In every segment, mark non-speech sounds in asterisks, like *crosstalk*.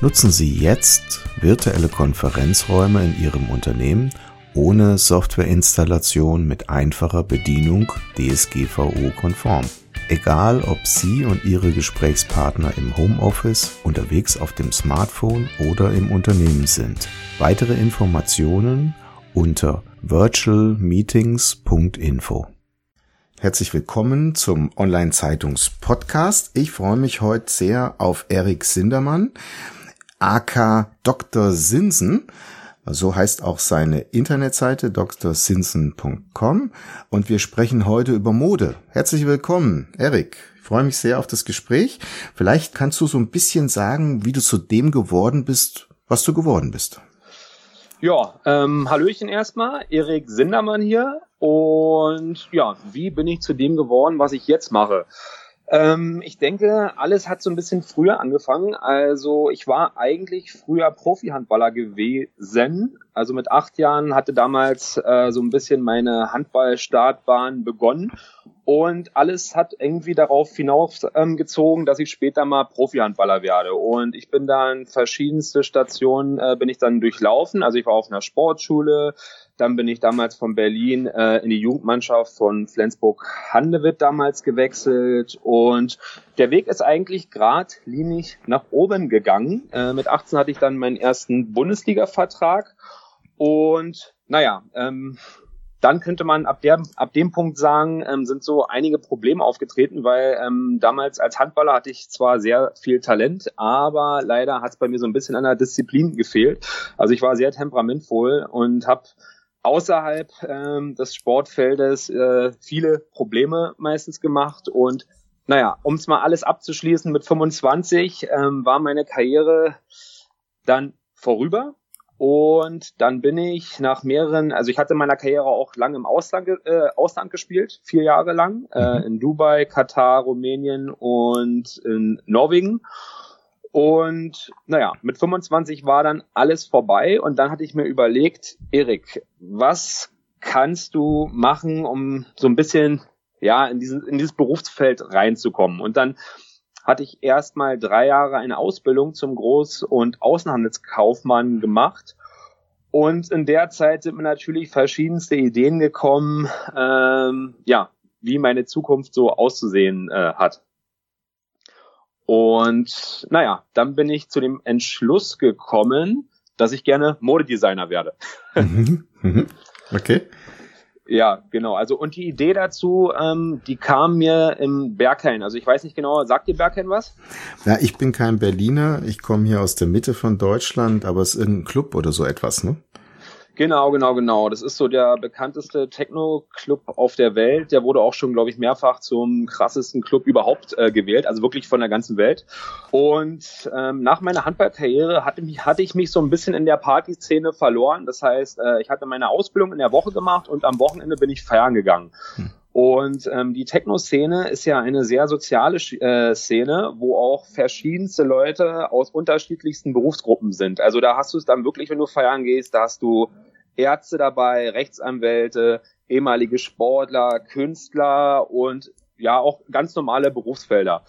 Nutzen Sie jetzt virtuelle Konferenzräume in Ihrem Unternehmen ohne Softwareinstallation mit einfacher Bedienung DSGVO-konform. Egal, ob Sie und Ihre Gesprächspartner im Homeoffice, unterwegs auf dem Smartphone oder im Unternehmen sind. Weitere Informationen unter virtualmeetings.info. Herzlich willkommen zum Online-Zeitungs-Podcast. Ich freue mich heute sehr auf Erik Sindermann aka Dr. Sinsen. So heißt auch seine Internetseite drsinsen.com und wir sprechen heute über Mode. Herzlich willkommen, Erik. Ich freue mich sehr auf das Gespräch. Vielleicht kannst du so ein bisschen sagen, wie du zu dem geworden bist, was du geworden bist. Ja, ähm, Hallöchen erstmal, Erik Sindermann hier. Und ja, wie bin ich zu dem geworden, was ich jetzt mache? Ähm, ich denke, alles hat so ein bisschen früher angefangen. Also ich war eigentlich früher Profi-Handballer gewesen. Also mit acht Jahren hatte damals äh, so ein bisschen meine Handball-Startbahn begonnen. Und alles hat irgendwie darauf hinausgezogen, ähm, dass ich später mal Profi-Handballer werde. Und ich bin dann verschiedenste Stationen äh, bin ich dann durchlaufen. Also ich war auf einer Sportschule, dann bin ich damals von Berlin äh, in die Jugendmannschaft von Flensburg-Handewitt damals gewechselt. Und der Weg ist eigentlich geradlinig nach oben gegangen. Äh, mit 18 hatte ich dann meinen ersten Bundesliga-Vertrag. Und naja, ähm, dann könnte man ab, der, ab dem Punkt sagen, ähm, sind so einige Probleme aufgetreten, weil ähm, damals als Handballer hatte ich zwar sehr viel Talent, aber leider hat es bei mir so ein bisschen an der Disziplin gefehlt. Also ich war sehr temperamentvoll und habe außerhalb ähm, des Sportfeldes äh, viele Probleme meistens gemacht und naja, um es mal alles abzuschließen, mit 25 ähm, war meine Karriere dann vorüber und dann bin ich nach mehreren, also ich hatte in meiner Karriere auch lange im Ausland, äh, Ausland gespielt, vier Jahre lang, äh, mhm. in Dubai, Katar, Rumänien und in Norwegen. Und naja, mit 25 war dann alles vorbei und dann hatte ich mir überlegt, Erik, was kannst du machen, um so ein bisschen ja in dieses, in dieses Berufsfeld reinzukommen? Und dann hatte ich erstmal drei Jahre eine Ausbildung zum Groß- und Außenhandelskaufmann gemacht. Und in der Zeit sind mir natürlich verschiedenste Ideen gekommen, ähm, ja, wie meine Zukunft so auszusehen äh, hat. Und naja, dann bin ich zu dem Entschluss gekommen, dass ich gerne Modedesigner werde. Mhm, mhm. okay. Ja, genau. Also und die Idee dazu, ähm, die kam mir im Berghain. Also ich weiß nicht genau, sagt dir Berghain was? Ja, ich bin kein Berliner. Ich komme hier aus der Mitte von Deutschland, aber es ist irgendein Club oder so etwas, ne? Genau, genau, genau. Das ist so der bekannteste Techno-Club auf der Welt. Der wurde auch schon, glaube ich, mehrfach zum krassesten Club überhaupt äh, gewählt, also wirklich von der ganzen Welt. Und ähm, nach meiner Handballkarriere hatte, mich, hatte ich mich so ein bisschen in der Partyszene verloren. Das heißt, äh, ich hatte meine Ausbildung in der Woche gemacht und am Wochenende bin ich feiern gegangen. Hm. Und ähm, die Techno-Szene ist ja eine sehr soziale äh, Szene, wo auch verschiedenste Leute aus unterschiedlichsten Berufsgruppen sind. Also da hast du es dann wirklich, wenn du feiern gehst, da hast du Ärzte dabei, Rechtsanwälte, ehemalige Sportler, Künstler und ja auch ganz normale Berufsfelder.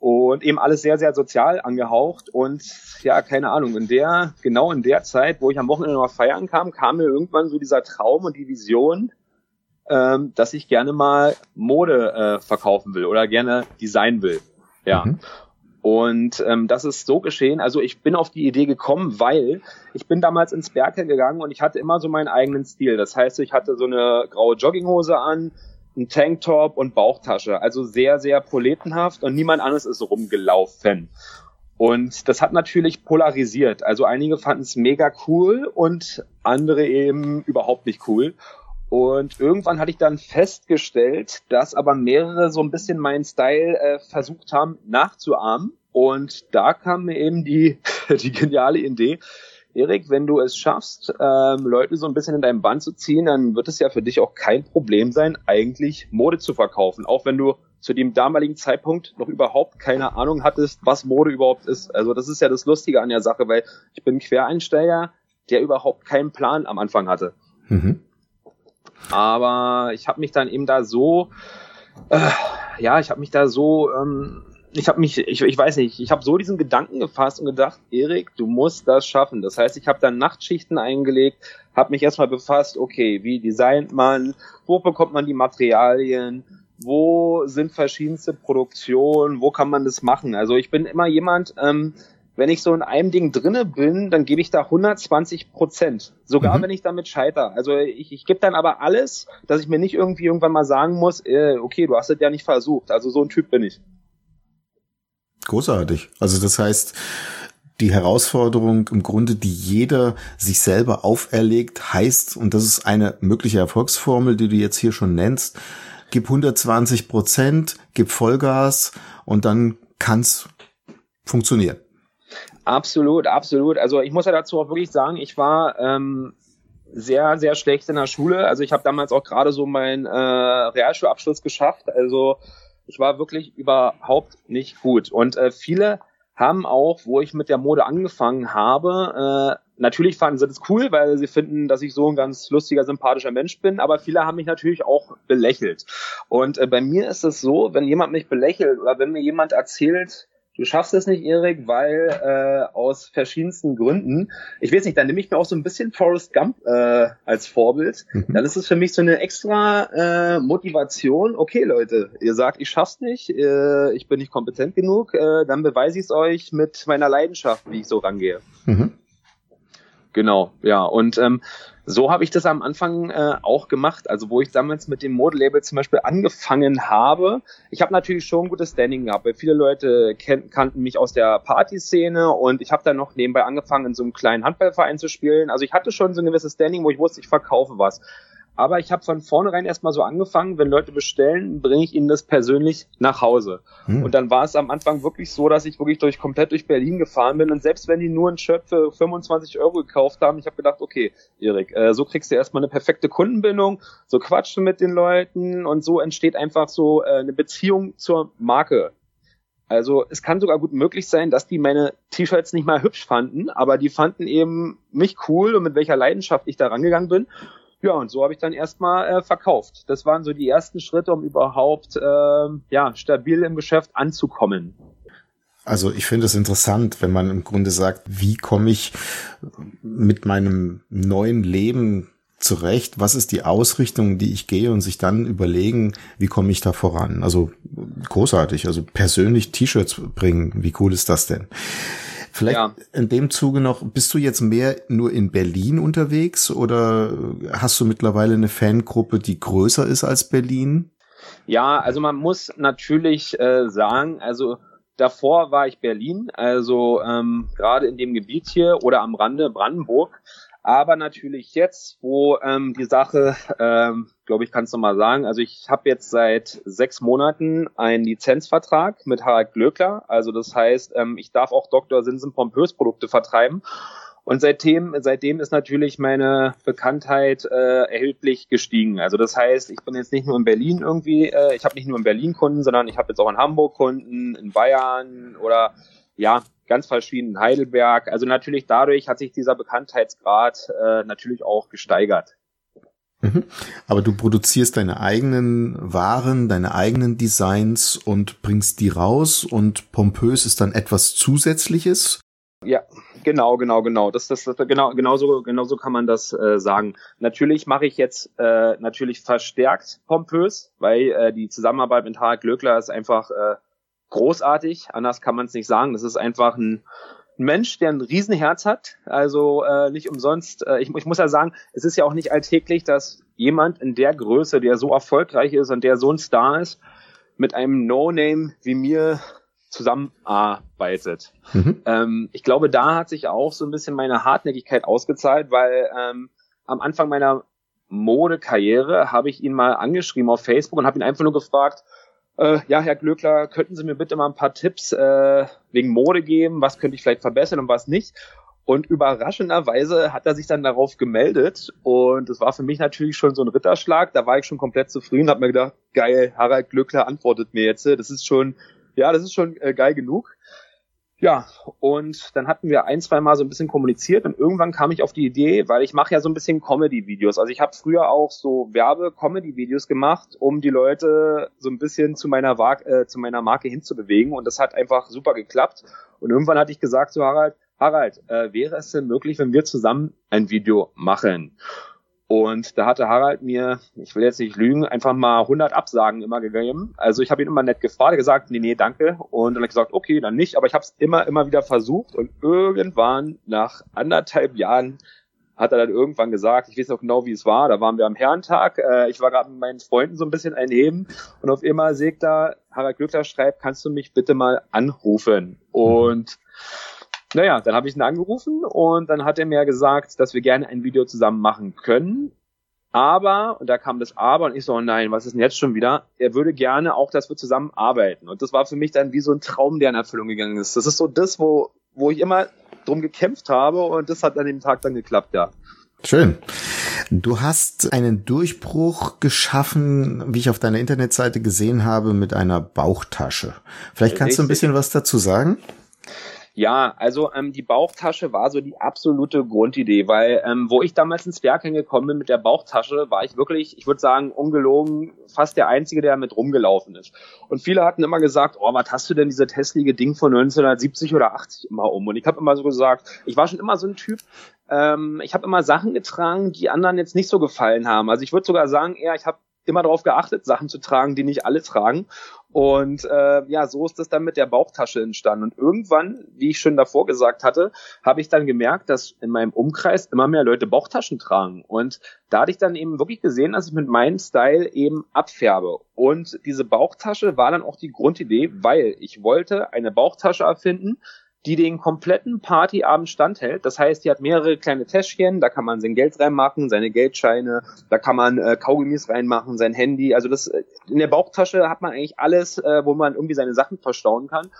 Und eben alles sehr, sehr sozial angehaucht. Und ja, keine Ahnung, in der, genau in der Zeit, wo ich am Wochenende noch feiern kam, kam mir irgendwann so dieser Traum und die Vision, ähm, dass ich gerne mal Mode äh, verkaufen will oder gerne designen will. Ja. Mhm. Und ähm, das ist so geschehen. Also ich bin auf die Idee gekommen, weil ich bin damals ins Berke gegangen und ich hatte immer so meinen eigenen Stil. Das heißt, ich hatte so eine graue Jogginghose an, ein Tanktop und Bauchtasche. Also sehr, sehr proletenhaft und niemand anderes ist rumgelaufen. Und das hat natürlich polarisiert. Also einige fanden es mega cool und andere eben überhaupt nicht cool. Und irgendwann hatte ich dann festgestellt, dass aber mehrere so ein bisschen meinen Style äh, versucht haben nachzuahmen. Und da kam mir eben die *laughs* die geniale Idee. Erik, wenn du es schaffst, ähm, Leute so ein bisschen in deinem Band zu ziehen, dann wird es ja für dich auch kein Problem sein, eigentlich Mode zu verkaufen. Auch wenn du zu dem damaligen Zeitpunkt noch überhaupt keine Ahnung hattest, was Mode überhaupt ist. Also das ist ja das Lustige an der Sache, weil ich bin Quereinsteiger, der überhaupt keinen Plan am Anfang hatte. Mhm. Aber ich habe mich dann eben da so, äh, ja, ich habe mich da so ähm, ich habe mich, ich, ich weiß nicht, ich habe so diesen Gedanken gefasst und gedacht, Erik, du musst das schaffen. Das heißt, ich habe dann Nachtschichten eingelegt, habe mich erstmal befasst, okay, wie designt man, wo bekommt man die Materialien, wo sind verschiedenste Produktionen, wo kann man das machen. Also ich bin immer jemand, ähm, wenn ich so in einem Ding drinne bin, dann gebe ich da 120 Prozent, sogar mhm. wenn ich damit scheiter. Also ich, ich gebe dann aber alles, dass ich mir nicht irgendwie irgendwann mal sagen muss, äh, okay, du hast es ja nicht versucht. Also so ein Typ bin ich. Großartig. Also das heißt, die Herausforderung im Grunde, die jeder sich selber auferlegt, heißt, und das ist eine mögliche Erfolgsformel, die du jetzt hier schon nennst, gib 120 Prozent, gib Vollgas und dann kann's funktionieren. Absolut, absolut. Also ich muss ja dazu auch wirklich sagen, ich war ähm, sehr, sehr schlecht in der Schule. Also ich habe damals auch gerade so meinen äh, Realschulabschluss geschafft. Also ich war wirklich überhaupt nicht gut. Und äh, viele haben auch, wo ich mit der Mode angefangen habe, äh, natürlich fanden sie das cool, weil sie finden, dass ich so ein ganz lustiger, sympathischer Mensch bin, aber viele haben mich natürlich auch belächelt. Und äh, bei mir ist es so, wenn jemand mich belächelt oder wenn mir jemand erzählt, du schaffst es nicht, Erik, weil äh, aus verschiedensten Gründen, ich weiß nicht, dann nehme ich mir auch so ein bisschen Forrest Gump äh, als Vorbild. Mhm. Dann ist es für mich so eine extra äh, Motivation. Okay, Leute, ihr sagt, ich schaff's nicht, äh, ich bin nicht kompetent genug, äh, dann beweise ich es euch mit meiner Leidenschaft, wie ich so rangehe. Mhm. Genau, ja. Und ähm, so habe ich das am Anfang äh, auch gemacht. Also wo ich damals mit dem Modelabel zum Beispiel angefangen habe. Ich habe natürlich schon ein gutes Standing gehabt, weil viele Leute kannten mich aus der Partyszene und ich habe dann noch nebenbei angefangen, in so einem kleinen Handballverein zu spielen. Also ich hatte schon so ein gewisses Standing, wo ich wusste, ich verkaufe was. Aber ich habe von vornherein erstmal so angefangen, wenn Leute bestellen, bringe ich ihnen das persönlich nach Hause. Hm. Und dann war es am Anfang wirklich so, dass ich wirklich durch komplett durch Berlin gefahren bin. Und selbst wenn die nur ein Shirt für 25 Euro gekauft haben, ich habe gedacht, okay, Erik, äh, so kriegst du erstmal eine perfekte Kundenbindung, so quatschen mit den Leuten und so entsteht einfach so äh, eine Beziehung zur Marke. Also es kann sogar gut möglich sein, dass die meine T-Shirts nicht mal hübsch fanden, aber die fanden eben mich cool und mit welcher Leidenschaft ich da rangegangen bin. Ja, und so habe ich dann erstmal äh, verkauft. Das waren so die ersten Schritte, um überhaupt äh, ja, stabil im Geschäft anzukommen. Also ich finde es interessant, wenn man im Grunde sagt, wie komme ich mit meinem neuen Leben zurecht, was ist die Ausrichtung, die ich gehe und sich dann überlegen, wie komme ich da voran. Also großartig, also persönlich T-Shirts bringen, wie cool ist das denn? Vielleicht ja. in dem Zuge noch, bist du jetzt mehr nur in Berlin unterwegs oder hast du mittlerweile eine Fangruppe, die größer ist als Berlin? Ja, also man muss natürlich äh, sagen, also davor war ich Berlin, also ähm, gerade in dem Gebiet hier oder am Rande Brandenburg. Aber natürlich jetzt, wo ähm, die Sache, ähm, glaube ich, kannst du mal sagen, also ich habe jetzt seit sechs Monaten einen Lizenzvertrag mit Harald Glöckler. Also das heißt, ähm, ich darf auch Dr. Sinsen Pompös Produkte vertreiben. Und seitdem, seitdem ist natürlich meine Bekanntheit äh, erheblich gestiegen. Also das heißt, ich bin jetzt nicht nur in Berlin irgendwie, äh, ich habe nicht nur in Berlin Kunden, sondern ich habe jetzt auch in Hamburg Kunden, in Bayern oder ja, ganz verschieden Heidelberg. Also natürlich dadurch hat sich dieser Bekanntheitsgrad äh, natürlich auch gesteigert. Mhm. Aber du produzierst deine eigenen Waren, deine eigenen Designs und bringst die raus und pompös ist dann etwas Zusätzliches? Ja, genau, genau, genau. Das, das, das genau, genauso, genauso kann man das äh, sagen. Natürlich mache ich jetzt äh, natürlich verstärkt pompös, weil äh, die Zusammenarbeit mit Harald Glöckler ist einfach äh, großartig, anders kann man es nicht sagen. Das ist einfach ein Mensch, der ein Riesenherz hat. Also äh, nicht umsonst. Äh, ich, ich muss ja sagen, es ist ja auch nicht alltäglich, dass jemand in der Größe, der so erfolgreich ist und der so ein Star ist, mit einem No-Name wie mir zusammenarbeitet. Mhm. Ähm, ich glaube, da hat sich auch so ein bisschen meine Hartnäckigkeit ausgezahlt, weil ähm, am Anfang meiner Modekarriere habe ich ihn mal angeschrieben auf Facebook und habe ihn einfach nur gefragt, äh, ja, Herr Glöckler, könnten Sie mir bitte mal ein paar Tipps äh, wegen Mode geben? Was könnte ich vielleicht verbessern und was nicht? Und überraschenderweise hat er sich dann darauf gemeldet und es war für mich natürlich schon so ein Ritterschlag. Da war ich schon komplett zufrieden, habe mir gedacht, geil, Harald Glöckler antwortet mir jetzt. Das ist schon, ja, das ist schon äh, geil genug. Ja, und dann hatten wir ein, zwei Mal so ein bisschen kommuniziert und irgendwann kam ich auf die Idee, weil ich mache ja so ein bisschen Comedy-Videos. Also ich habe früher auch so Werbe-Comedy-Videos gemacht, um die Leute so ein bisschen zu meiner, äh, zu meiner Marke hinzubewegen und das hat einfach super geklappt. Und irgendwann hatte ich gesagt zu Harald, Harald, äh, wäre es denn möglich, wenn wir zusammen ein Video machen? Und da hatte Harald mir, ich will jetzt nicht lügen, einfach mal 100 Absagen immer gegeben. Also ich habe ihn immer nett gefragt, gesagt, nee, nee, danke. Und dann habe ich gesagt, okay, dann nicht. Aber ich habe es immer, immer wieder versucht. Und irgendwann, nach anderthalb Jahren, hat er dann irgendwann gesagt, ich weiß noch genau, wie es war, da waren wir am Herrentag, äh, ich war gerade mit meinen Freunden so ein bisschen einheben und auf einmal sägt da, Harald Glückler schreibt, kannst du mich bitte mal anrufen? Und naja, dann habe ich ihn angerufen und dann hat er mir gesagt, dass wir gerne ein Video zusammen machen können. Aber, und da kam das Aber und ich so, nein, was ist denn jetzt schon wieder? Er würde gerne auch, dass wir zusammen arbeiten. Und das war für mich dann wie so ein Traum, der in Erfüllung gegangen ist. Das ist so das, wo, wo ich immer drum gekämpft habe und das hat an dem Tag dann geklappt, ja. Schön. Du hast einen Durchbruch geschaffen, wie ich auf deiner Internetseite gesehen habe, mit einer Bauchtasche. Vielleicht kannst Richtig. du ein bisschen was dazu sagen? Ja, also ähm, die Bauchtasche war so die absolute Grundidee, weil ähm, wo ich damals ins Werk hingekommen bin mit der Bauchtasche, war ich wirklich, ich würde sagen, ungelogen, fast der Einzige, der damit rumgelaufen ist. Und viele hatten immer gesagt, oh, was hast du denn diese hässliche Ding von 1970 oder 80 immer um? Und ich habe immer so gesagt, ich war schon immer so ein Typ, ähm, ich habe immer Sachen getragen, die anderen jetzt nicht so gefallen haben. Also ich würde sogar sagen, eher, ich habe immer darauf geachtet, Sachen zu tragen, die nicht alle tragen. Und äh, ja, so ist das dann mit der Bauchtasche entstanden. Und irgendwann, wie ich schon davor gesagt hatte, habe ich dann gemerkt, dass in meinem Umkreis immer mehr Leute Bauchtaschen tragen. Und da hatte ich dann eben wirklich gesehen, dass ich mit meinem Style eben abfärbe. Und diese Bauchtasche war dann auch die Grundidee, weil ich wollte eine Bauchtasche erfinden, die den kompletten Partyabend standhält. Das heißt, die hat mehrere kleine Täschchen, da kann man sein Geld reinmachen, seine Geldscheine, da kann man äh, Kaugummis reinmachen, sein Handy. Also das in der Bauchtasche hat man eigentlich alles, äh, wo man irgendwie seine Sachen verstauen kann.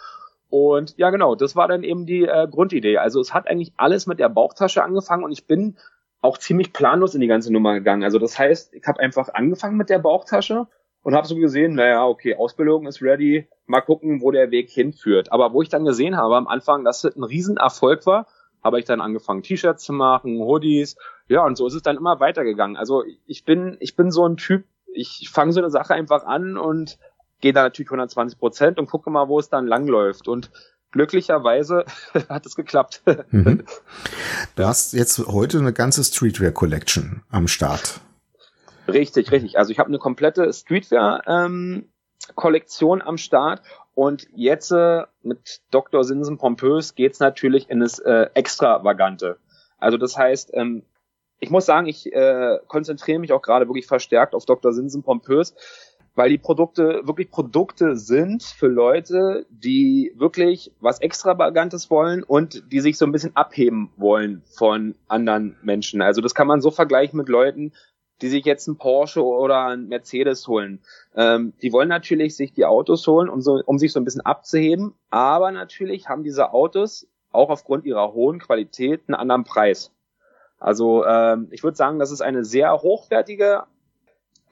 Und ja, genau, das war dann eben die äh, Grundidee. Also es hat eigentlich alles mit der Bauchtasche angefangen und ich bin auch ziemlich planlos in die ganze Nummer gegangen. Also das heißt, ich habe einfach angefangen mit der Bauchtasche und habe so gesehen, naja, okay, Ausbildung ist ready, mal gucken, wo der Weg hinführt. Aber wo ich dann gesehen habe am Anfang, dass es ein Riesenerfolg war, habe ich dann angefangen, T-Shirts zu machen, Hoodies, ja, und so ist es dann immer weitergegangen. Also ich bin, ich bin so ein Typ, ich fange so eine Sache einfach an und gehe da natürlich 120 Prozent und gucke mal, wo es dann langläuft. Und glücklicherweise *laughs* hat es geklappt. Mhm. Du hast jetzt heute eine ganze Streetwear Collection am Start. Richtig, richtig. Also ich habe eine komplette Streetwear-Kollektion ähm, am Start und jetzt äh, mit Dr. Sinsen Pompös geht's natürlich in das äh, Extravagante. Also das heißt, ähm, ich muss sagen, ich äh, konzentriere mich auch gerade wirklich verstärkt auf Dr. Sinsen Pompös, weil die Produkte wirklich Produkte sind für Leute, die wirklich was Extravagantes wollen und die sich so ein bisschen abheben wollen von anderen Menschen. Also das kann man so vergleichen mit Leuten, die sich jetzt ein Porsche oder ein Mercedes holen. Ähm, die wollen natürlich sich die Autos holen, um, so, um sich so ein bisschen abzuheben, aber natürlich haben diese Autos auch aufgrund ihrer hohen Qualität einen anderen Preis. Also ähm, ich würde sagen, dass es eine sehr hochwertige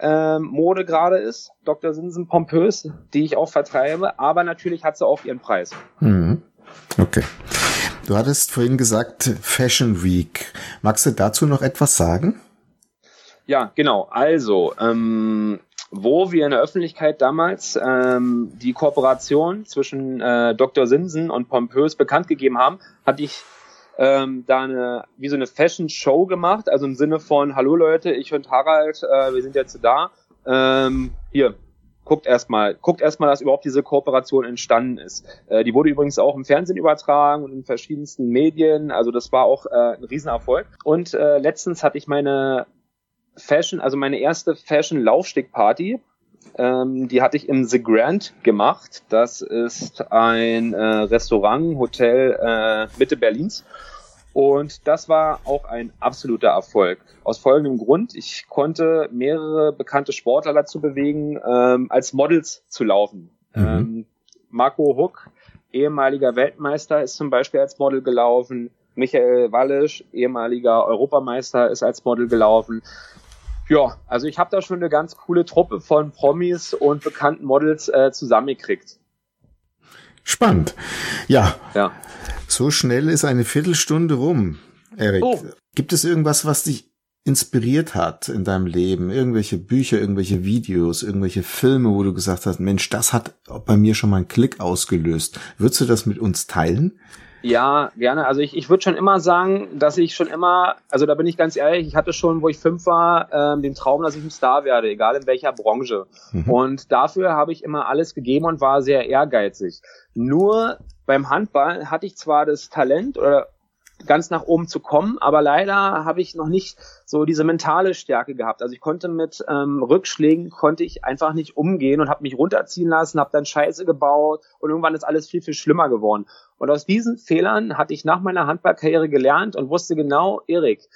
ähm, Mode gerade ist, Dr. Sinsen pompös, die ich auch vertreibe, aber natürlich hat sie auch ihren Preis. Mhm. Okay. Du hattest vorhin gesagt Fashion Week. Magst du dazu noch etwas sagen? Ja, genau. Also, ähm, wo wir in der Öffentlichkeit damals ähm, die Kooperation zwischen äh, Dr. Sinsen und Pompös bekannt gegeben haben, hatte ich ähm, da eine, wie so eine Fashion-Show gemacht, also im Sinne von, hallo Leute, ich und Harald, äh, wir sind jetzt da. Ähm, hier, guckt erstmal, guckt erstmal, dass überhaupt diese Kooperation entstanden ist. Äh, die wurde übrigens auch im Fernsehen übertragen und in verschiedensten Medien, also das war auch äh, ein Riesenerfolg. Und äh, letztens hatte ich meine Fashion, also meine erste Fashion-Laufstick-Party, ähm, die hatte ich im The Grand gemacht. Das ist ein äh, Restaurant, Hotel äh, Mitte Berlins. Und das war auch ein absoluter Erfolg. Aus folgendem Grund, ich konnte mehrere bekannte Sportler dazu bewegen, ähm, als Models zu laufen. Mhm. Ähm, Marco Huck, ehemaliger Weltmeister, ist zum Beispiel als Model gelaufen. Michael Wallisch, ehemaliger Europameister, ist als Model gelaufen. Ja, also ich habe da schon eine ganz coole Truppe von Promis und bekannten Models äh, zusammengekriegt. Spannend. Ja. ja. So schnell ist eine Viertelstunde rum, Erik. Oh. Gibt es irgendwas, was dich inspiriert hat in deinem Leben? Irgendwelche Bücher, irgendwelche Videos, irgendwelche Filme, wo du gesagt hast, Mensch, das hat bei mir schon mal einen Klick ausgelöst. Würdest du das mit uns teilen? Ja, gerne. Also ich, ich würde schon immer sagen, dass ich schon immer, also da bin ich ganz ehrlich, ich hatte schon, wo ich fünf war, ähm, den Traum, dass ich ein Star werde, egal in welcher Branche. Mhm. Und dafür habe ich immer alles gegeben und war sehr ehrgeizig. Nur beim Handball hatte ich zwar das Talent oder ganz nach oben zu kommen. Aber leider habe ich noch nicht so diese mentale Stärke gehabt. Also ich konnte mit ähm, Rückschlägen konnte ich einfach nicht umgehen und habe mich runterziehen lassen, habe dann Scheiße gebaut und irgendwann ist alles viel viel schlimmer geworden. Und aus diesen Fehlern hatte ich nach meiner Handballkarriere gelernt und wusste genau, Erik,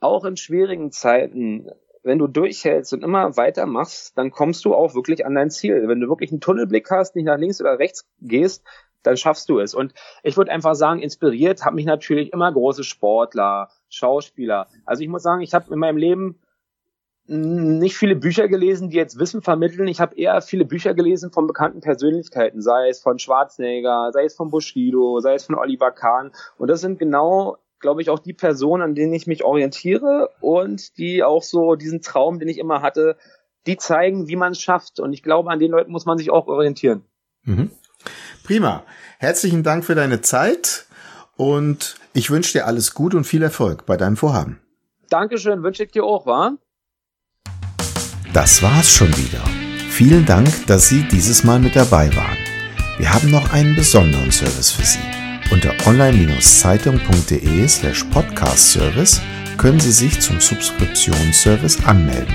auch in schwierigen Zeiten wenn du durchhältst und immer weitermachst, dann kommst du auch wirklich an dein Ziel. Wenn du wirklich einen Tunnelblick hast, nicht nach links oder rechts gehst, dann schaffst du es. Und ich würde einfach sagen, inspiriert hat mich natürlich immer große Sportler, Schauspieler. Also ich muss sagen, ich habe in meinem Leben nicht viele Bücher gelesen, die jetzt Wissen vermitteln. Ich habe eher viele Bücher gelesen von bekannten Persönlichkeiten, sei es von Schwarzenegger, sei es von Bushido, sei es von Oliver Kahn. Und das sind genau, glaube ich, auch die Personen, an denen ich mich orientiere und die auch so diesen Traum, den ich immer hatte, die zeigen, wie man es schafft. Und ich glaube, an den Leuten muss man sich auch orientieren. Mhm. Prima. Herzlichen Dank für deine Zeit und ich wünsche dir alles gut und viel Erfolg bei deinem Vorhaben. Dankeschön, wünsche ich dir auch, wa? Das war's schon wieder. Vielen Dank, dass Sie dieses Mal mit dabei waren. Wir haben noch einen besonderen Service für Sie. Unter online-zeitung.de slash podcast-service können Sie sich zum Subskriptionsservice anmelden.